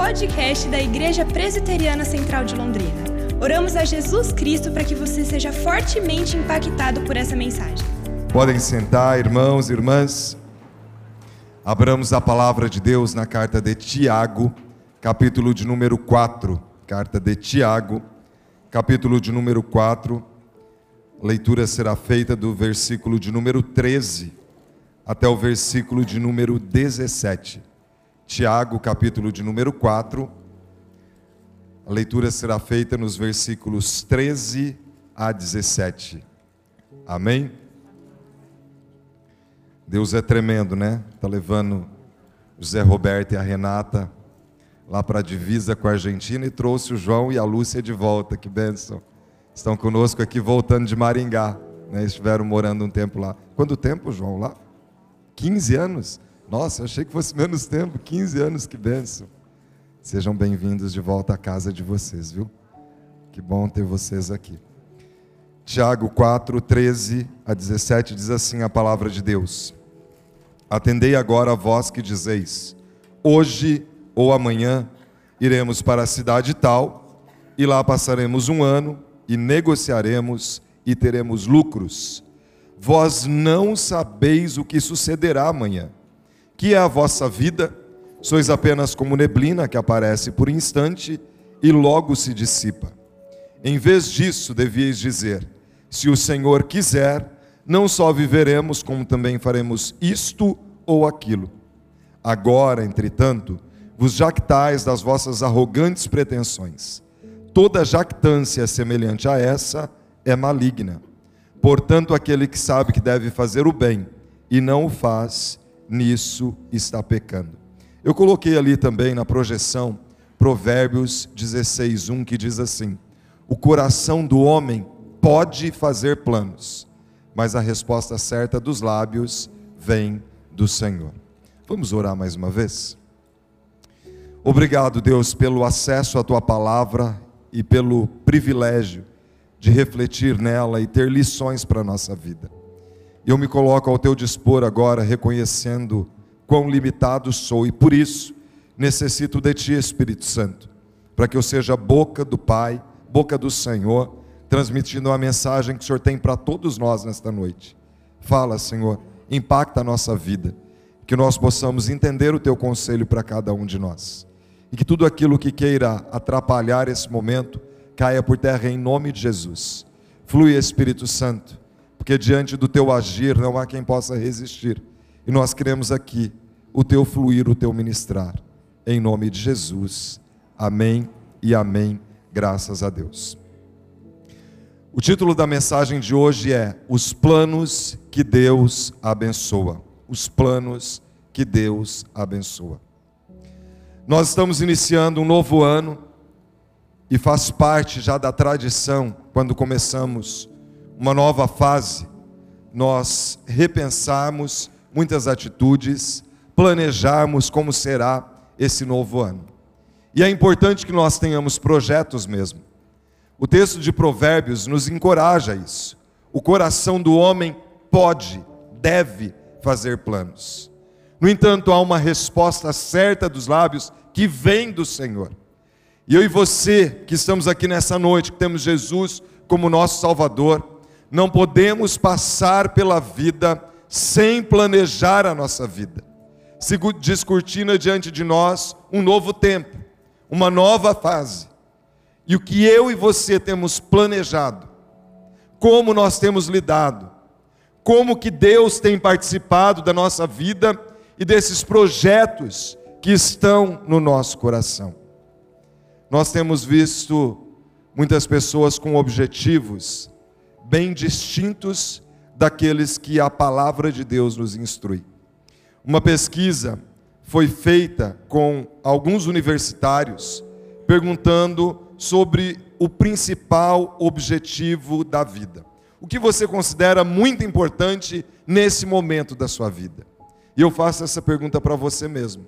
podcast da Igreja Presbiteriana Central de Londrina. Oramos a Jesus Cristo para que você seja fortemente impactado por essa mensagem. Podem sentar, irmãos e irmãs. Abramos a palavra de Deus na carta de Tiago, capítulo de número 4. Carta de Tiago, capítulo de número 4. A leitura será feita do versículo de número 13 até o versículo de número 17. Tiago, capítulo de número 4. A leitura será feita nos versículos 13 a 17. Amém? Deus é tremendo, né? Está levando o Zé Roberto e a Renata lá para a divisa com a Argentina e trouxe o João e a Lúcia de volta. Que bênção. Estão conosco aqui voltando de Maringá. Né? Estiveram morando um tempo lá. Quanto tempo, João, lá? 15 anos? Nossa, achei que fosse menos tempo. 15 anos, que bênção. Sejam bem-vindos de volta à casa de vocês, viu? Que bom ter vocês aqui. Tiago 4, 13 a 17 diz assim a palavra de Deus: Atendei agora a vós que dizeis: Hoje ou amanhã iremos para a cidade tal, e lá passaremos um ano, e negociaremos e teremos lucros. Vós não sabeis o que sucederá amanhã. Que é a vossa vida? Sois apenas como neblina que aparece por instante e logo se dissipa. Em vez disso, devíeis dizer: Se o Senhor quiser, não só viveremos, como também faremos isto ou aquilo. Agora, entretanto, vos jactais das vossas arrogantes pretensões. Toda jactância semelhante a essa é maligna. Portanto, aquele que sabe que deve fazer o bem e não o faz, nisso está pecando. Eu coloquei ali também na projeção Provérbios 16:1 que diz assim: O coração do homem pode fazer planos, mas a resposta certa dos lábios vem do Senhor. Vamos orar mais uma vez? Obrigado, Deus, pelo acesso à tua palavra e pelo privilégio de refletir nela e ter lições para a nossa vida. Eu me coloco ao teu dispor agora, reconhecendo quão limitado sou e por isso necessito de ti, Espírito Santo, para que eu seja boca do Pai, boca do Senhor, transmitindo a mensagem que o Senhor tem para todos nós nesta noite. Fala, Senhor, impacta a nossa vida, que nós possamos entender o teu conselho para cada um de nós. E que tudo aquilo que queira atrapalhar esse momento, caia por terra em nome de Jesus. Flui Espírito Santo, porque diante do teu agir não há quem possa resistir. E nós queremos aqui o teu fluir, o teu ministrar. Em nome de Jesus. Amém e amém. Graças a Deus. O título da mensagem de hoje é Os planos que Deus abençoa. Os planos que Deus abençoa. Nós estamos iniciando um novo ano e faz parte já da tradição, quando começamos uma nova fase, nós repensarmos muitas atitudes, planejarmos como será esse novo ano. E é importante que nós tenhamos projetos mesmo. O texto de Provérbios nos encoraja a isso. O coração do homem pode, deve fazer planos. No entanto, há uma resposta certa dos lábios que vem do Senhor. E eu e você que estamos aqui nessa noite, que temos Jesus como nosso Salvador, não podemos passar pela vida sem planejar a nossa vida. Se descortina diante de nós um novo tempo, uma nova fase. E o que eu e você temos planejado, como nós temos lidado, como que Deus tem participado da nossa vida e desses projetos que estão no nosso coração. Nós temos visto muitas pessoas com objetivos bem distintos daqueles que a palavra de Deus nos instrui. Uma pesquisa foi feita com alguns universitários perguntando sobre o principal objetivo da vida. O que você considera muito importante nesse momento da sua vida? E eu faço essa pergunta para você mesmo.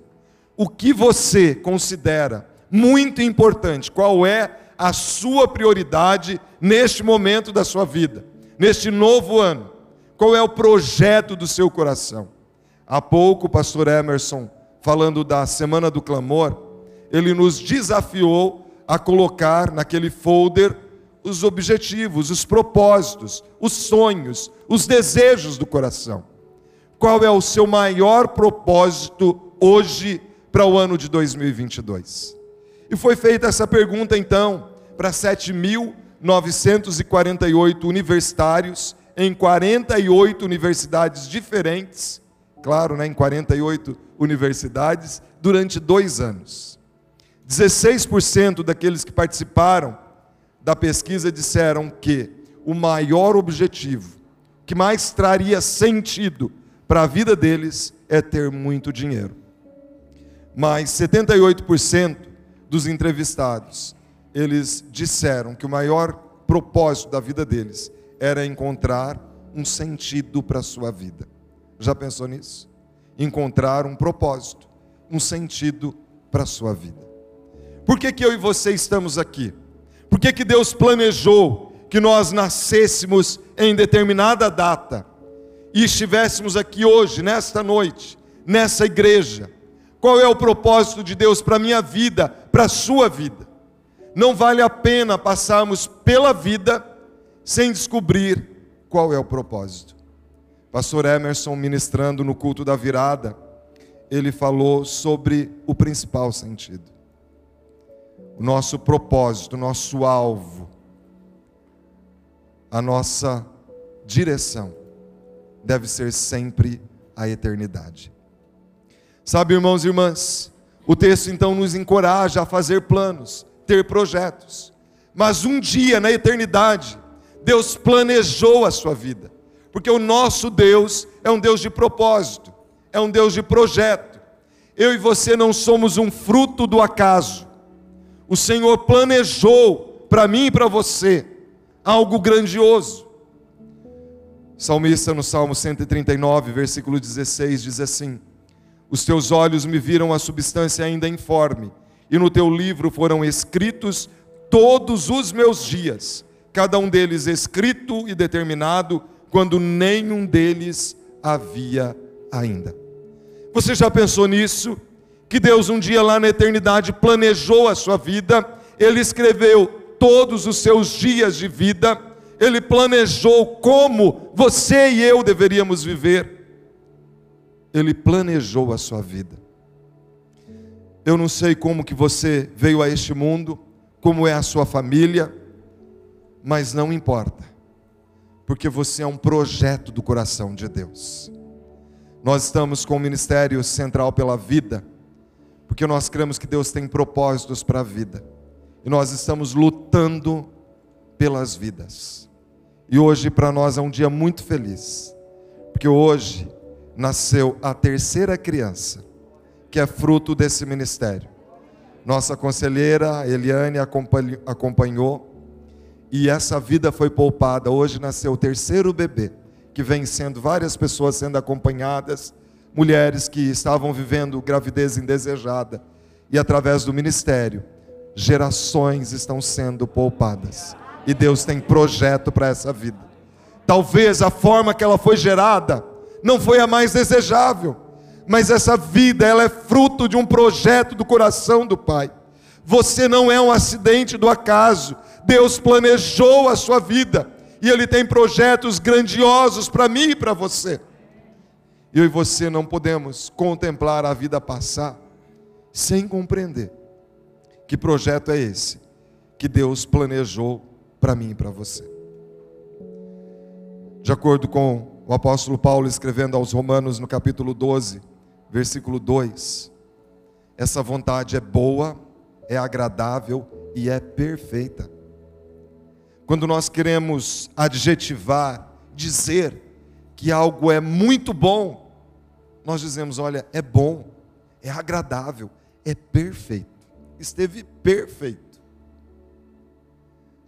O que você considera muito importante. Qual é a sua prioridade neste momento da sua vida, neste novo ano? Qual é o projeto do seu coração? Há pouco, o pastor Emerson, falando da Semana do Clamor, ele nos desafiou a colocar naquele folder os objetivos, os propósitos, os sonhos, os desejos do coração. Qual é o seu maior propósito hoje para o ano de 2022? E foi feita essa pergunta então para 7.948 universitários em 48 universidades diferentes, claro, né, em 48 universidades, durante dois anos. 16% daqueles que participaram da pesquisa disseram que o maior objetivo, que mais traria sentido para a vida deles, é ter muito dinheiro. Mas 78% dos entrevistados, eles disseram que o maior propósito da vida deles era encontrar um sentido para a sua vida. Já pensou nisso? Encontrar um propósito, um sentido para a sua vida. Por que, que eu e você estamos aqui? Por que, que Deus planejou que nós nascêssemos em determinada data e estivéssemos aqui hoje, nesta noite, nessa igreja? Qual é o propósito de Deus para a minha vida, para a sua vida? Não vale a pena passarmos pela vida sem descobrir qual é o propósito. Pastor Emerson, ministrando no culto da virada, ele falou sobre o principal sentido. O nosso propósito, o nosso alvo, a nossa direção deve ser sempre a eternidade. Sabe, irmãos e irmãs, o texto então nos encoraja a fazer planos, ter projetos, mas um dia na eternidade, Deus planejou a sua vida, porque o nosso Deus é um Deus de propósito, é um Deus de projeto. Eu e você não somos um fruto do acaso. O Senhor planejou para mim e para você algo grandioso. O salmista no Salmo 139, versículo 16 diz assim: Os teus olhos me viram a substância ainda informe, e no teu livro foram escritos todos os meus dias cada um deles escrito e determinado, quando nenhum deles havia ainda. Você já pensou nisso? Que Deus um dia lá na eternidade planejou a sua vida, Ele escreveu todos os seus dias de vida, Ele planejou como você e eu deveríamos viver, Ele planejou a sua vida. Eu não sei como que você veio a este mundo, como é a sua família, mas não importa, porque você é um projeto do coração de Deus. Nós estamos com o Ministério Central pela Vida, porque nós cremos que Deus tem propósitos para a vida, e nós estamos lutando pelas vidas. E hoje para nós é um dia muito feliz, porque hoje nasceu a terceira criança, que é fruto desse ministério. Nossa conselheira Eliane acompanhou e essa vida foi poupada. Hoje nasceu o terceiro bebê, que vem sendo várias pessoas sendo acompanhadas, mulheres que estavam vivendo gravidez indesejada, e através do ministério, gerações estão sendo poupadas. E Deus tem projeto para essa vida. Talvez a forma que ela foi gerada não foi a mais desejável, mas essa vida ela é fruto de um projeto do coração do Pai. Você não é um acidente do acaso. Deus planejou a sua vida e Ele tem projetos grandiosos para mim e para você. Eu e você não podemos contemplar a vida passar sem compreender que projeto é esse que Deus planejou para mim e para você. De acordo com o apóstolo Paulo escrevendo aos Romanos no capítulo 12, versículo 2, essa vontade é boa, é agradável e é perfeita. Quando nós queremos adjetivar, dizer que algo é muito bom, nós dizemos: olha, é bom, é agradável, é perfeito. Esteve perfeito.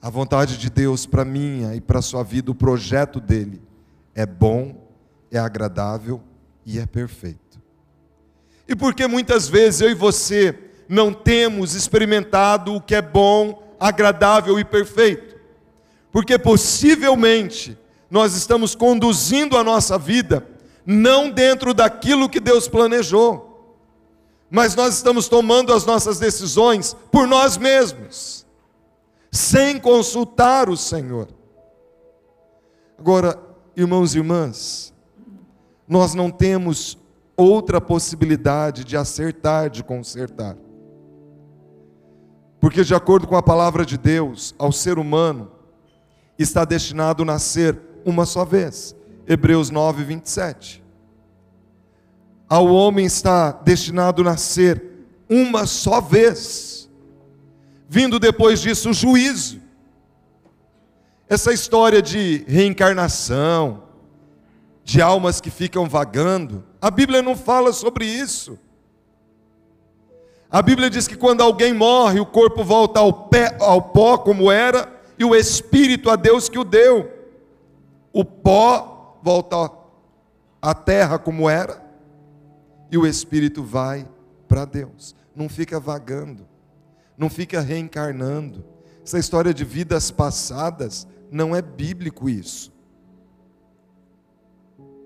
A vontade de Deus para minha e para sua vida, o projeto dele é bom, é agradável e é perfeito. E porque muitas vezes eu e você não temos experimentado o que é bom, agradável e perfeito? porque possivelmente nós estamos conduzindo a nossa vida não dentro daquilo que Deus planejou. mas nós estamos tomando as nossas decisões por nós mesmos, sem consultar o Senhor. Agora, irmãos e irmãs, nós não temos outra possibilidade de acertar, de consertar. Porque, de acordo com a palavra de Deus, ao ser humano está destinado a nascer uma só vez. Hebreus 9, 27. Ao homem está destinado a nascer uma só vez, vindo depois disso o juízo. Essa história de reencarnação, de almas que ficam vagando, a Bíblia não fala sobre isso. A Bíblia diz que quando alguém morre, o corpo volta ao, pé, ao pó como era, e o espírito a Deus que o deu. O pó volta à terra como era, e o espírito vai para Deus. Não fica vagando, não fica reencarnando. Essa história de vidas passadas não é bíblico isso.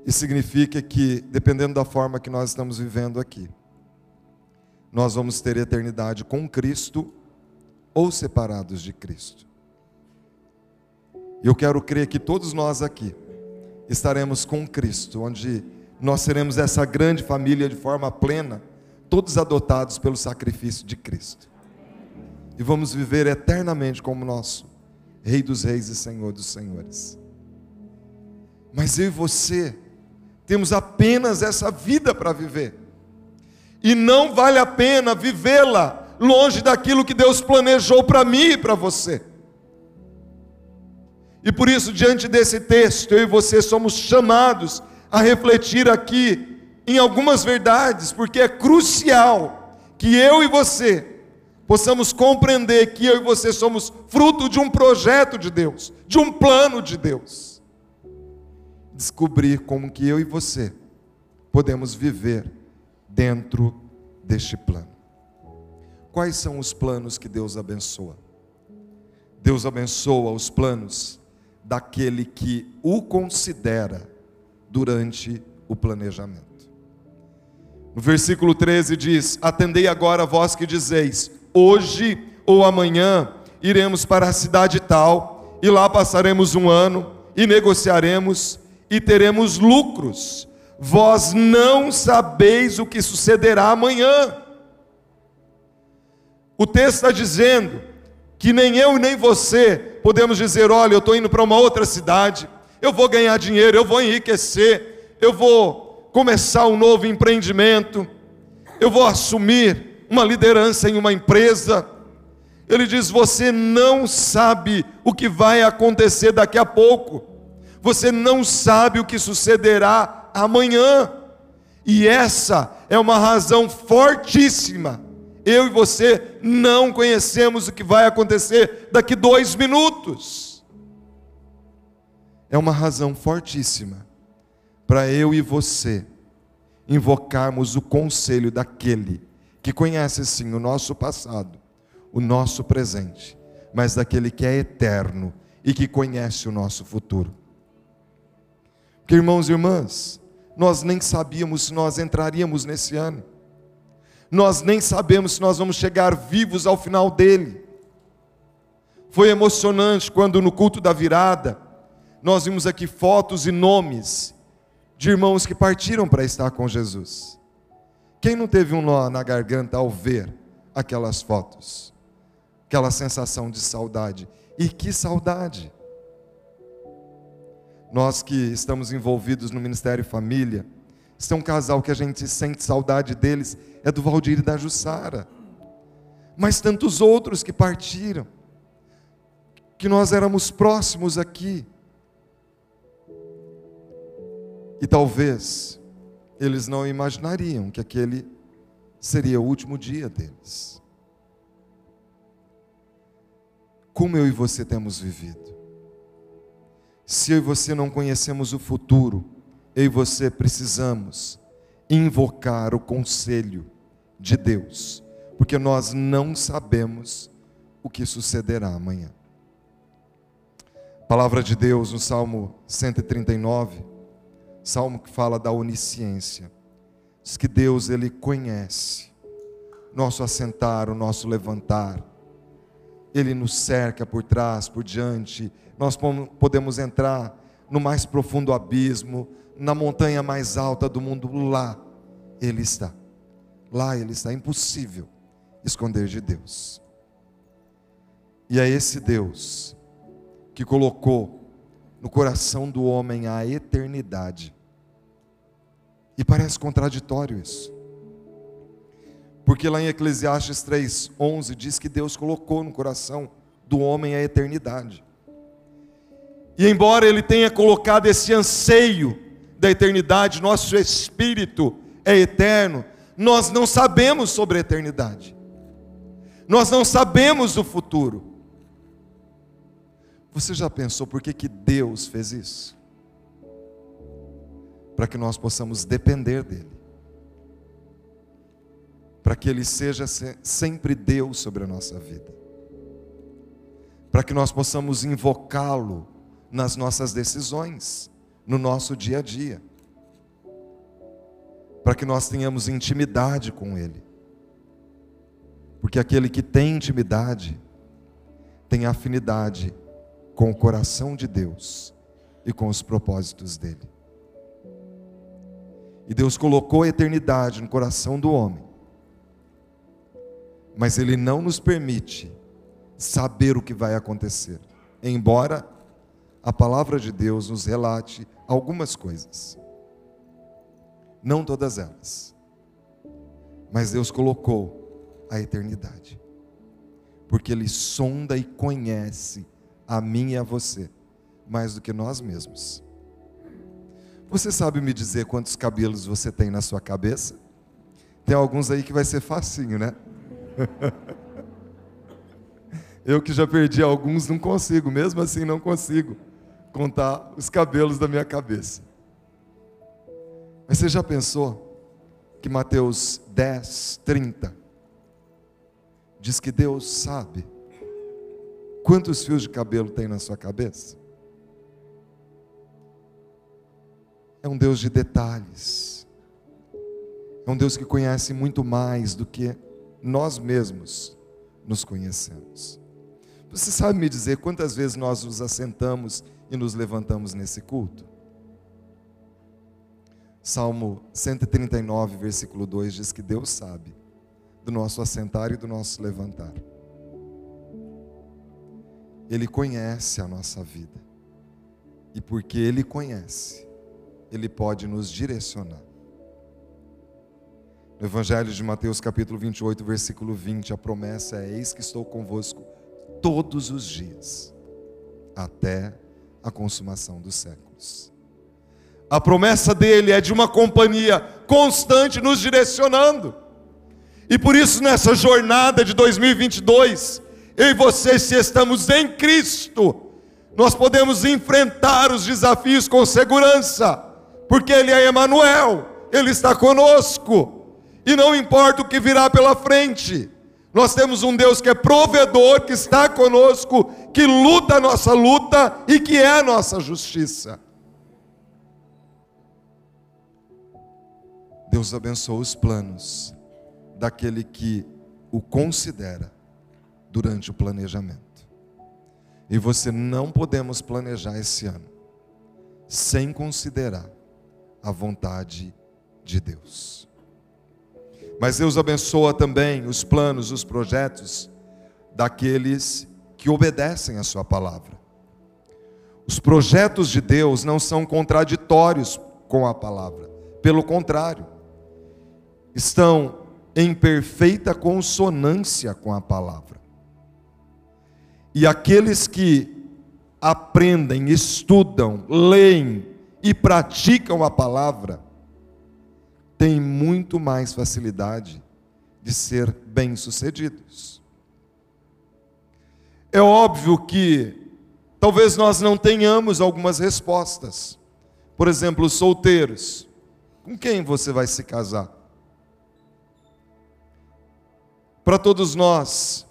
E significa que, dependendo da forma que nós estamos vivendo aqui, nós vamos ter eternidade com Cristo ou separados de Cristo. Eu quero crer que todos nós aqui estaremos com Cristo, onde nós seremos essa grande família de forma plena, todos adotados pelo sacrifício de Cristo. E vamos viver eternamente como nosso Rei dos Reis e Senhor dos Senhores. Mas eu e você temos apenas essa vida para viver e não vale a pena vivê-la longe daquilo que Deus planejou para mim e para você. E por isso, diante desse texto, eu e você somos chamados a refletir aqui em algumas verdades, porque é crucial que eu e você possamos compreender que eu e você somos fruto de um projeto de Deus, de um plano de Deus. Descobrir como que eu e você podemos viver dentro deste plano. Quais são os planos que Deus abençoa? Deus abençoa os planos daquele que o considera durante o planejamento. No versículo 13 diz: Atendei agora vós que dizeis: Hoje ou amanhã iremos para a cidade tal, e lá passaremos um ano, e negociaremos, e teremos lucros vós não sabeis o que sucederá amanhã. O texto está dizendo que nem eu nem você podemos dizer: olha, eu estou indo para uma outra cidade, eu vou ganhar dinheiro, eu vou enriquecer, eu vou começar um novo empreendimento, eu vou assumir uma liderança em uma empresa. Ele diz: você não sabe o que vai acontecer daqui a pouco, você não sabe o que sucederá amanhã. E essa é uma razão fortíssima. Eu e você não conhecemos o que vai acontecer daqui dois minutos. É uma razão fortíssima para eu e você invocarmos o conselho daquele que conhece sim o nosso passado, o nosso presente, mas daquele que é eterno e que conhece o nosso futuro. Porque, irmãos e irmãs, nós nem sabíamos se nós entraríamos nesse ano. Nós nem sabemos se nós vamos chegar vivos ao final dele. Foi emocionante quando no culto da virada, nós vimos aqui fotos e nomes de irmãos que partiram para estar com Jesus. Quem não teve um nó na garganta ao ver aquelas fotos? Aquela sensação de saudade. E que saudade! nós que estamos envolvidos no Ministério Família, se é um casal que a gente sente saudade deles, é do Valdir e da Jussara. Mas tantos outros que partiram, que nós éramos próximos aqui. E talvez eles não imaginariam que aquele seria o último dia deles. Como eu e você temos vivido? Se eu e você não conhecemos o futuro, eu e você precisamos invocar o conselho de Deus, porque nós não sabemos o que sucederá amanhã. Palavra de Deus no Salmo 139, salmo que fala da onisciência. Diz que Deus ele conhece nosso assentar, o nosso levantar. Ele nos cerca por trás, por diante. Nós podemos entrar no mais profundo abismo, na montanha mais alta do mundo, lá Ele está. Lá Ele está. É impossível esconder de Deus. E é esse Deus que colocou no coração do homem a eternidade. E parece contraditório isso. Porque lá em Eclesiastes 3:11 diz que Deus colocou no coração do homem a eternidade. E embora ele tenha colocado esse anseio da eternidade, nosso espírito é eterno, nós não sabemos sobre a eternidade. Nós não sabemos o futuro. Você já pensou por que, que Deus fez isso? Para que nós possamos depender dEle. Para que Ele seja sempre Deus sobre a nossa vida. Para que nós possamos invocá-lo nas nossas decisões, no nosso dia a dia. Para que nós tenhamos intimidade com Ele. Porque aquele que tem intimidade, tem afinidade com o coração de Deus e com os propósitos dele. E Deus colocou a eternidade no coração do homem, mas Ele não nos permite saber o que vai acontecer, embora a palavra de Deus nos relate algumas coisas. Não todas elas. Mas Deus colocou a eternidade. Porque Ele sonda e conhece a mim e a você, mais do que nós mesmos. Você sabe me dizer quantos cabelos você tem na sua cabeça? Tem alguns aí que vai ser facinho, né? Eu que já perdi alguns, não consigo, mesmo assim não consigo contar os cabelos da minha cabeça. Mas você já pensou que Mateus 10, 30 diz que Deus sabe quantos fios de cabelo tem na sua cabeça? É um Deus de detalhes. É um Deus que conhece muito mais do que nós mesmos nos conhecemos. Você sabe me dizer quantas vezes nós nos assentamos e nos levantamos nesse culto? Salmo 139, versículo 2 diz que Deus sabe do nosso assentar e do nosso levantar. Ele conhece a nossa vida. E porque Ele conhece, Ele pode nos direcionar. No Evangelho de Mateus, capítulo 28, versículo 20, a promessa é: Eis que estou convosco todos os dias, até a consumação dos séculos. A promessa dele é de uma companhia constante nos direcionando. E por isso, nessa jornada de 2022, eu e você, se estamos em Cristo, nós podemos enfrentar os desafios com segurança, porque Ele é Emanuel, Ele está conosco, e não importa o que virá pela frente, nós temos um Deus que é provedor, que está conosco, que luta a nossa luta e que é a nossa justiça. Deus abençoa os planos daquele que o considera durante o planejamento. E você não podemos planejar esse ano sem considerar a vontade de Deus. Mas Deus abençoa também os planos, os projetos daqueles que obedecem a Sua palavra. Os projetos de Deus não são contraditórios com a palavra, pelo contrário, estão em perfeita consonância com a palavra. E aqueles que aprendem, estudam, leem e praticam a palavra, têm muito mais facilidade de ser bem-sucedidos. É óbvio que talvez nós não tenhamos algumas respostas. Por exemplo, os solteiros. Com quem você vai se casar? Para todos nós,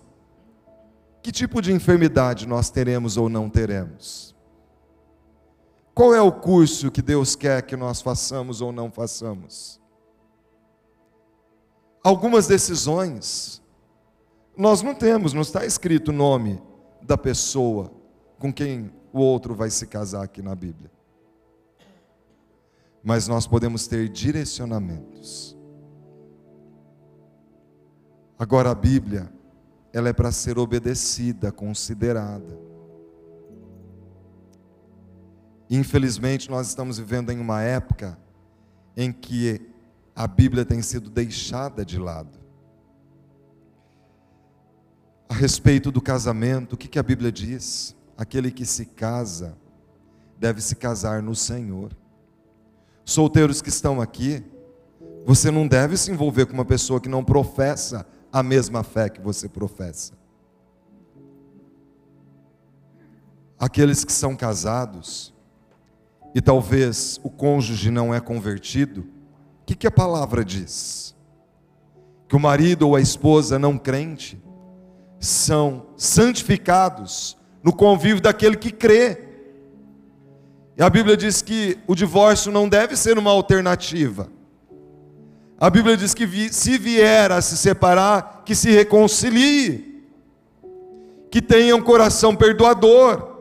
que tipo de enfermidade nós teremos ou não teremos? Qual é o curso que Deus quer que nós façamos ou não façamos? algumas decisões, nós não temos, não está escrito o nome da pessoa com quem o outro vai se casar aqui na Bíblia. Mas nós podemos ter direcionamentos. Agora a Bíblia, ela é para ser obedecida, considerada. Infelizmente, nós estamos vivendo em uma época em que a Bíblia tem sido deixada de lado. A respeito do casamento, o que, a Bíblia diz? Aquele que se casa deve se casar no Senhor. Solteiros que estão aqui, você não deve se envolver com uma pessoa que não professa a mesma fé que você professa. Aqueles que são casados, e talvez o cônjuge não é convertido, o que, que a palavra diz? Que o marido ou a esposa não crente são santificados no convívio daquele que crê. E a Bíblia diz que o divórcio não deve ser uma alternativa. A Bíblia diz que se vier a se separar, que se reconcilie, que tenha um coração perdoador.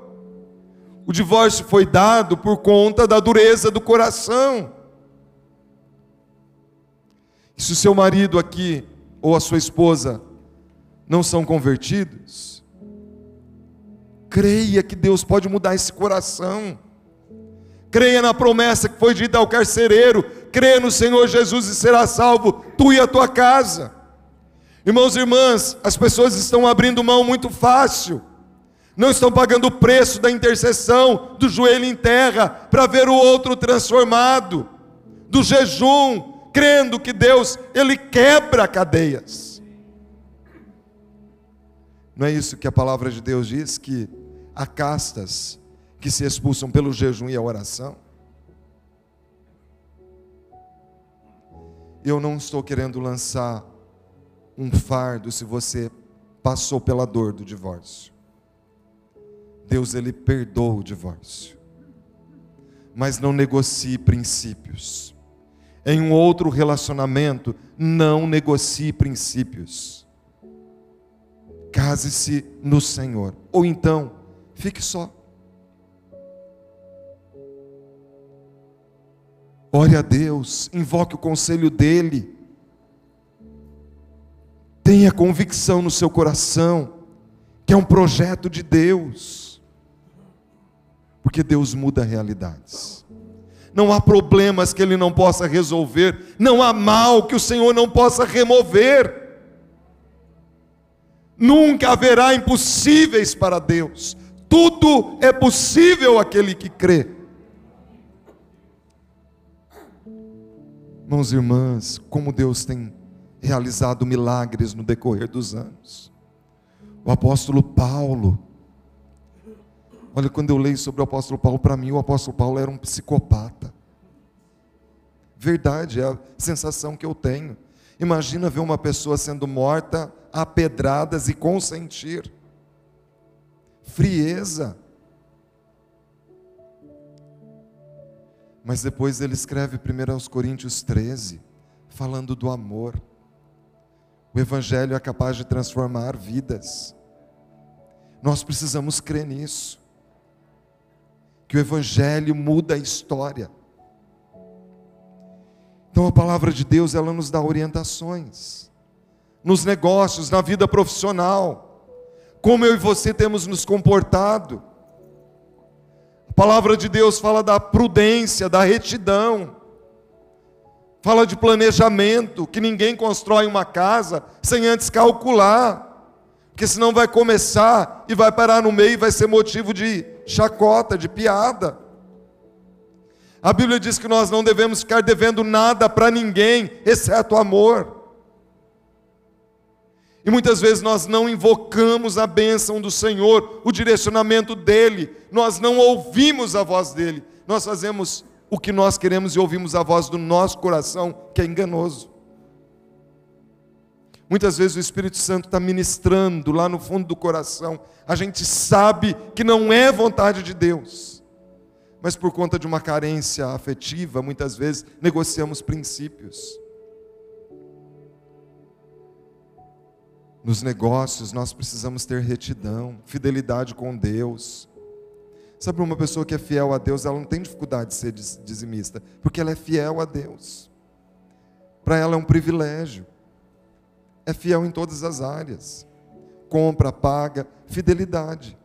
O divórcio foi dado por conta da dureza do coração. E se o seu marido aqui ou a sua esposa não são convertidos, creia que Deus pode mudar esse coração. Creia na promessa que foi dita ao carcereiro, creia no Senhor Jesus e será salvo tu e a tua casa. Irmãos e irmãs, as pessoas estão abrindo mão muito fácil não estão pagando o preço da intercessão, do joelho em terra, para ver o outro transformado, do jejum, crendo que Deus, Ele quebra cadeias. Não é isso que a palavra de Deus diz? Que há castas que se expulsam pelo jejum e a oração? Eu não estou querendo lançar um fardo se você passou pela dor do divórcio. Deus ele perdoa o divórcio. Mas não negocie princípios. Em um outro relacionamento, não negocie princípios. Case-se no Senhor. Ou então, fique só. Ore a Deus, invoque o conselho dEle. Tenha convicção no seu coração que é um projeto de Deus. Porque Deus muda realidades. Não há problemas que Ele não possa resolver, não há mal que o Senhor não possa remover. Nunca haverá impossíveis para Deus, tudo é possível aquele que crê. Irmãos e irmãs, como Deus tem realizado milagres no decorrer dos anos. O apóstolo Paulo, Olha, quando eu leio sobre o apóstolo Paulo, para mim o apóstolo Paulo era um psicopata. Verdade, é a sensação que eu tenho. Imagina ver uma pessoa sendo morta a pedradas e consentir. Frieza. Mas depois ele escreve 1 aos Coríntios 13, falando do amor. O Evangelho é capaz de transformar vidas. Nós precisamos crer nisso que o Evangelho muda a história. Então a palavra de Deus, ela nos dá orientações, nos negócios, na vida profissional, como eu e você temos nos comportado. Palavra de Deus fala da prudência, da retidão, fala de planejamento, que ninguém constrói uma casa sem antes calcular porque senão vai começar e vai parar no meio e vai ser motivo de chacota, de piada. A Bíblia diz que nós não devemos ficar devendo nada para ninguém, exceto amor. E muitas vezes nós não invocamos a bênção do Senhor, o direcionamento dEle, nós não ouvimos a voz dEle, nós fazemos o que nós queremos e ouvimos a voz do nosso coração, que é enganoso. Muitas vezes o Espírito Santo está ministrando lá no fundo do coração. A gente sabe que não é vontade de Deus, mas por conta de uma carência afetiva, muitas vezes negociamos princípios. Nos negócios, nós precisamos ter retidão, fidelidade com Deus. Sabe, uma pessoa que é fiel a Deus, ela não tem dificuldade de ser dizimista, porque ela é fiel a Deus. Para ela é um privilégio. É fiel em todas as áreas. Compra, paga, fidelidade.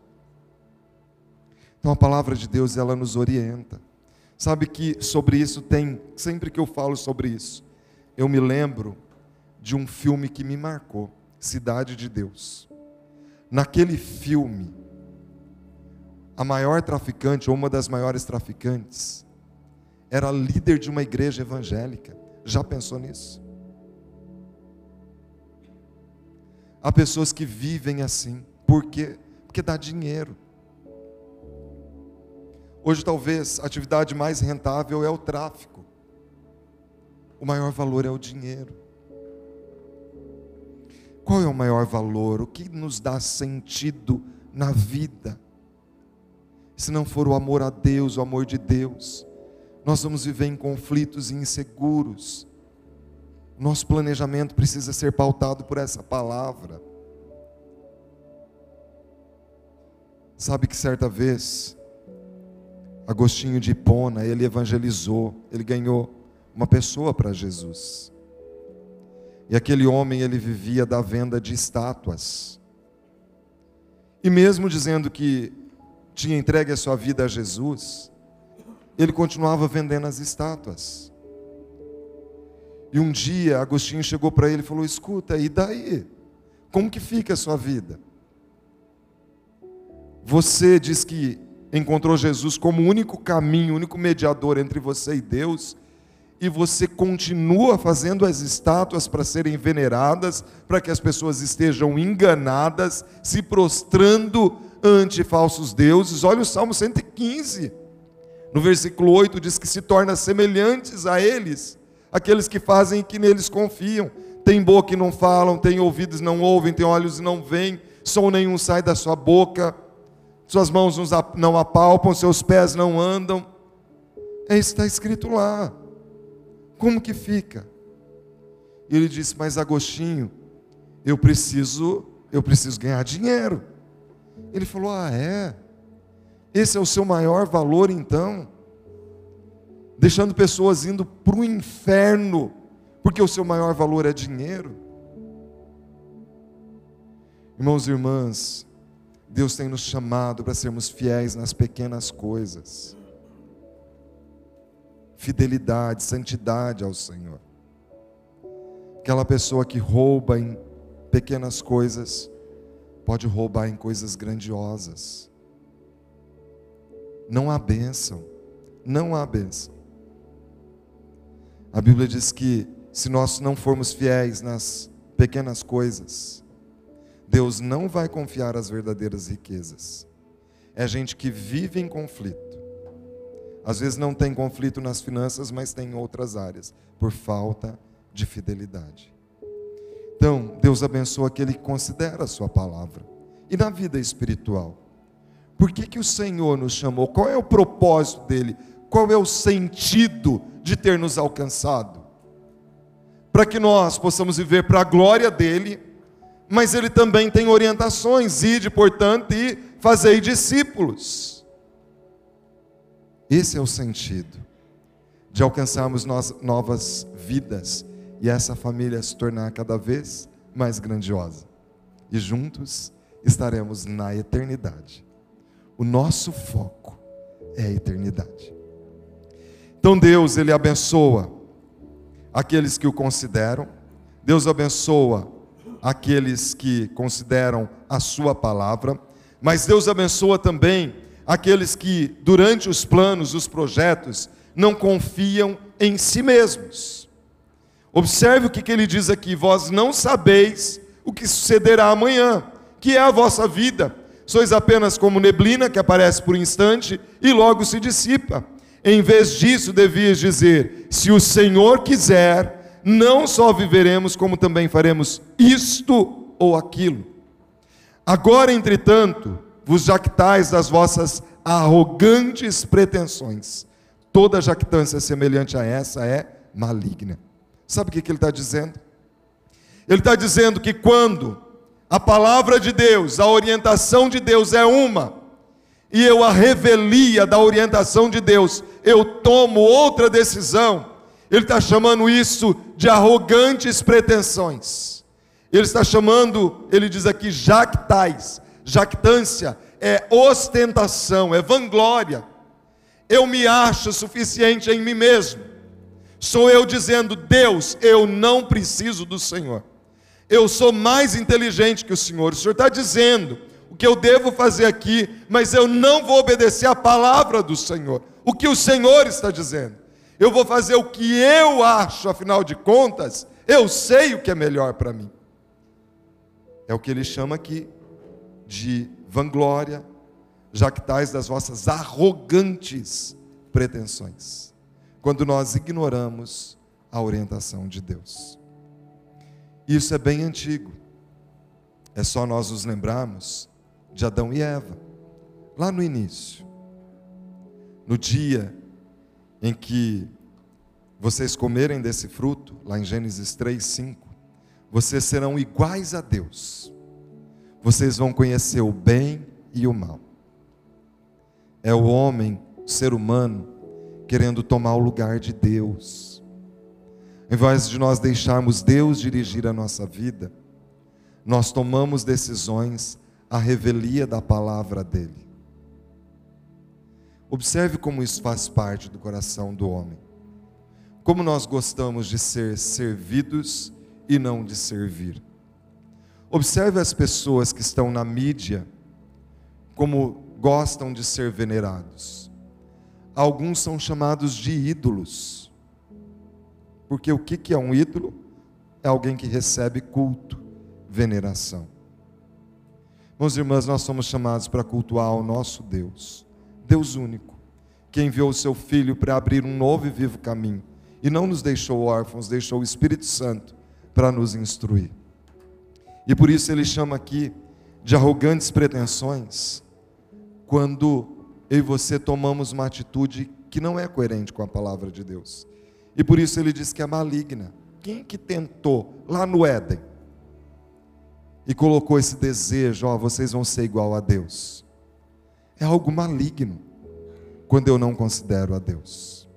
Então a palavra de Deus, ela nos orienta. Sabe que sobre isso tem, sempre que eu falo sobre isso, eu me lembro de um filme que me marcou, Cidade de Deus. Naquele filme, a maior traficante, ou uma das maiores traficantes, era líder de uma igreja evangélica. Já pensou nisso? Há pessoas que vivem assim, por quê? Porque dá dinheiro. Hoje, talvez, a atividade mais rentável é o tráfico. O maior valor é o dinheiro. Qual é o maior valor? O que nos dá sentido na vida? Se não for o amor a Deus, o amor de Deus, nós vamos viver em conflitos e inseguros. Nosso planejamento precisa ser pautado por essa palavra. Sabe que certa vez Agostinho de Hipona, ele evangelizou, ele ganhou uma pessoa para Jesus. E aquele homem, ele vivia da venda de estátuas. E mesmo dizendo que tinha entregue a sua vida a Jesus, ele continuava vendendo as estátuas. E um dia Agostinho chegou para ele e falou: Escuta, e daí? Como que fica a sua vida? Você diz que encontrou Jesus como o único caminho, o único mediador entre você e Deus, e você continua fazendo as estátuas para serem veneradas, para que as pessoas estejam enganadas, se prostrando ante falsos deuses. Olha o Salmo 115. No versículo 8 diz que se torna semelhantes a eles, aqueles que fazem e que neles confiam. Tem boca e não falam, tem ouvidos e não ouvem, tem olhos e não veem, som nenhum sai da sua boca suas mãos não apalpam, seus pés não andam. É isso que está escrito lá. Como que fica? E ele disse: Mas Agostinho, eu preciso, eu preciso ganhar dinheiro. Ele falou: Ah, é? Esse é o seu maior valor, então? Deixando pessoas indo para o inferno, porque o seu maior valor é dinheiro? Irmãos e irmãs, Deus tem nos chamado para sermos fiéis nas pequenas coisas. Fidelidade, santidade ao Senhor. Aquela pessoa que rouba em pequenas coisas, pode roubar em coisas grandiosas. Não há bênção, não há bênção. A Bíblia diz que se nós não formos fiéis nas pequenas coisas, Deus não vai confiar as verdadeiras riquezas. É gente que vive em conflito. Às vezes não tem conflito nas finanças, mas tem em outras áreas, por falta de fidelidade. Então, Deus abençoa aquele que considera a sua palavra. E na vida espiritual? Por que, que o Senhor nos chamou? Qual é o propósito dele? Qual é o sentido de ter nos alcançado? Para que nós possamos viver para a glória dele mas ele também tem orientações, ide, portanto, e fazei discípulos. Esse é o sentido de alcançarmos novas vidas e essa família se tornar cada vez mais grandiosa. E juntos estaremos na eternidade. O nosso foco é a eternidade. Então Deus, ele abençoa aqueles que o consideram. Deus abençoa aqueles que consideram a sua palavra, mas Deus abençoa também aqueles que, durante os planos, os projetos, não confiam em si mesmos. Observe o que, que ele diz aqui: vós não sabeis o que sucederá amanhã, que é a vossa vida. Sois apenas como neblina que aparece por instante e logo se dissipa. Em vez disso, devias dizer: se o Senhor quiser, não só viveremos, como também faremos isto ou aquilo. Agora, entretanto, vos jactais das vossas arrogantes pretensões. Toda jactância semelhante a essa é maligna. Sabe o que ele está dizendo? Ele está dizendo que quando a palavra de Deus, a orientação de Deus é uma, e eu a revelia da orientação de Deus, eu tomo outra decisão, ele está chamando isso de arrogantes pretensões. Ele está chamando, ele diz aqui, jactais. Jactância é ostentação, é vanglória. Eu me acho suficiente em mim mesmo. Sou eu dizendo, Deus, eu não preciso do Senhor. Eu sou mais inteligente que o Senhor. O Senhor está dizendo o que eu devo fazer aqui, mas eu não vou obedecer a palavra do Senhor. O que o Senhor está dizendo. Eu vou fazer o que eu acho, afinal de contas, eu sei o que é melhor para mim. É o que ele chama aqui de vanglória, jactais das vossas arrogantes pretensões, quando nós ignoramos a orientação de Deus. Isso é bem antigo. É só nós nos lembrarmos de Adão e Eva, lá no início. No dia em que vocês comerem desse fruto, lá em Gênesis 3, 5, vocês serão iguais a Deus. Vocês vão conhecer o bem e o mal. É o homem, o ser humano, querendo tomar o lugar de Deus em vez de nós deixarmos Deus dirigir a nossa vida, nós tomamos decisões à revelia da palavra dele. Observe como isso faz parte do coração do homem. Como nós gostamos de ser servidos e não de servir. Observe as pessoas que estão na mídia, como gostam de ser venerados. Alguns são chamados de ídolos porque o que é um ídolo? É alguém que recebe culto, veneração. Meus irmãos, nós somos chamados para cultuar o nosso Deus, Deus único, que enviou o seu Filho para abrir um novo e vivo caminho, e não nos deixou órfãos, deixou o Espírito Santo para nos instruir. E por isso ele chama aqui de arrogantes pretensões, quando eu e você tomamos uma atitude que não é coerente com a palavra de Deus. E por isso ele diz que é maligna. Quem que tentou lá no Éden e colocou esse desejo, ó, vocês vão ser igual a Deus? É algo maligno quando eu não considero a Deus.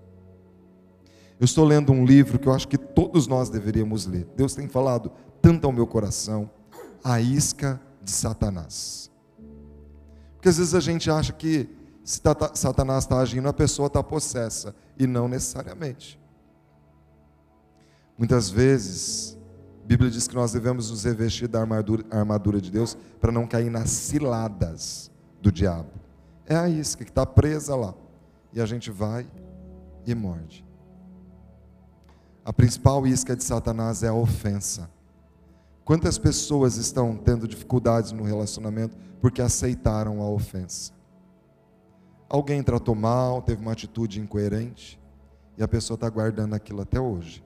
Eu estou lendo um livro que eu acho que todos nós deveríamos ler. Deus tem falado tanto ao meu coração, a isca de Satanás. Porque às vezes a gente acha que se Satanás está agindo, a pessoa está possessa, e não necessariamente. Muitas vezes, a Bíblia diz que nós devemos nos revestir da armadura, armadura de Deus para não cair nas ciladas do diabo. É a isca que está presa lá. E a gente vai e morde. A principal isca de Satanás é a ofensa. Quantas pessoas estão tendo dificuldades no relacionamento porque aceitaram a ofensa? Alguém tratou mal, teve uma atitude incoerente e a pessoa está guardando aquilo até hoje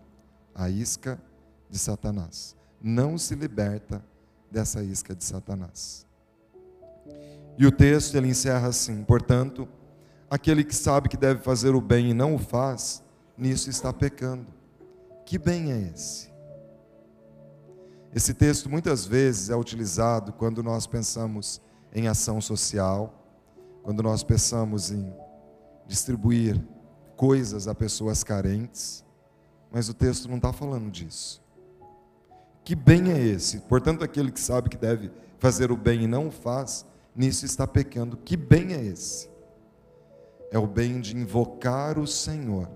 a isca de Satanás. Não se liberta dessa isca de Satanás. E o texto ele encerra assim: portanto, aquele que sabe que deve fazer o bem e não o faz, nisso está pecando. Que bem é esse? Esse texto muitas vezes é utilizado quando nós pensamos em ação social, quando nós pensamos em distribuir coisas a pessoas carentes. Mas o texto não está falando disso. Que bem é esse? Portanto, aquele que sabe que deve fazer o bem e não o faz, nisso está pecando. Que bem é esse? É o bem de invocar o Senhor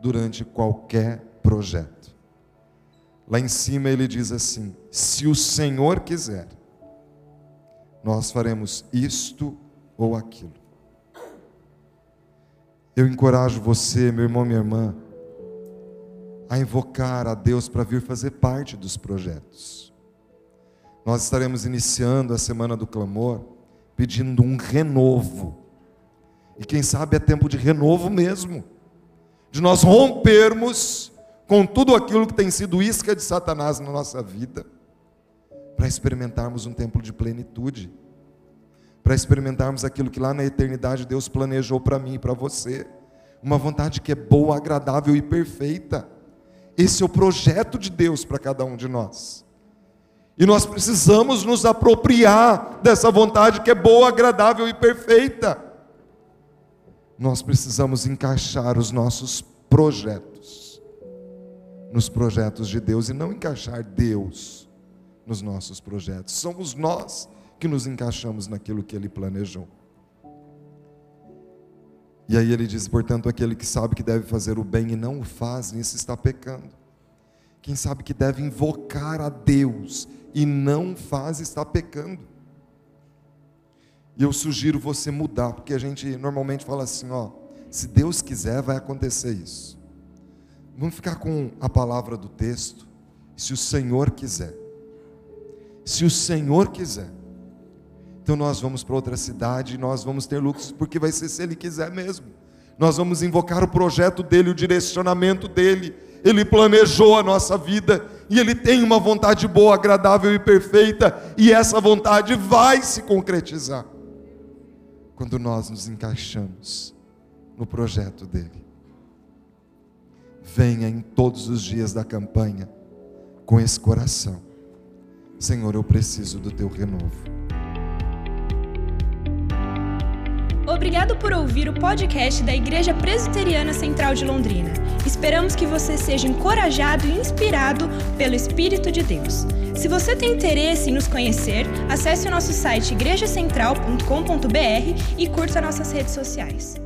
durante qualquer projeto. Lá em cima ele diz assim: se o Senhor quiser, nós faremos isto ou aquilo. Eu encorajo você, meu irmão, minha irmã, a invocar a Deus para vir fazer parte dos projetos. Nós estaremos iniciando a semana do clamor, pedindo um renovo. E quem sabe é tempo de renovo mesmo, de nós rompermos com tudo aquilo que tem sido isca de Satanás na nossa vida, para experimentarmos um tempo de plenitude, para experimentarmos aquilo que lá na eternidade Deus planejou para mim e para você, uma vontade que é boa, agradável e perfeita. Esse é o projeto de Deus para cada um de nós. E nós precisamos nos apropriar dessa vontade que é boa, agradável e perfeita. Nós precisamos encaixar os nossos projetos nos projetos de Deus e não encaixar Deus nos nossos projetos. Somos nós que nos encaixamos naquilo que Ele planejou. E aí ele diz: portanto, aquele que sabe que deve fazer o bem e não o faz, nisso está pecando. Quem sabe que deve invocar a Deus e não faz, está pecando. E eu sugiro você mudar, porque a gente normalmente fala assim: ó, se Deus quiser, vai acontecer isso. Vamos ficar com a palavra do texto, se o Senhor quiser. Se o Senhor quiser. Então nós vamos para outra cidade e nós vamos ter lucros, porque vai ser se Ele quiser mesmo. Nós vamos invocar o projeto dEle, o direcionamento dEle. Ele planejou a nossa vida e Ele tem uma vontade boa, agradável e perfeita, e essa vontade vai se concretizar quando nós nos encaixamos no projeto dEle. Venha em todos os dias da campanha com esse coração. Senhor, eu preciso do teu renovo. Obrigado por ouvir o podcast da Igreja Presbiteriana Central de Londrina. Esperamos que você seja encorajado e inspirado pelo Espírito de Deus. Se você tem interesse em nos conhecer, acesse o nosso site igrejacentral.com.br e curta nossas redes sociais.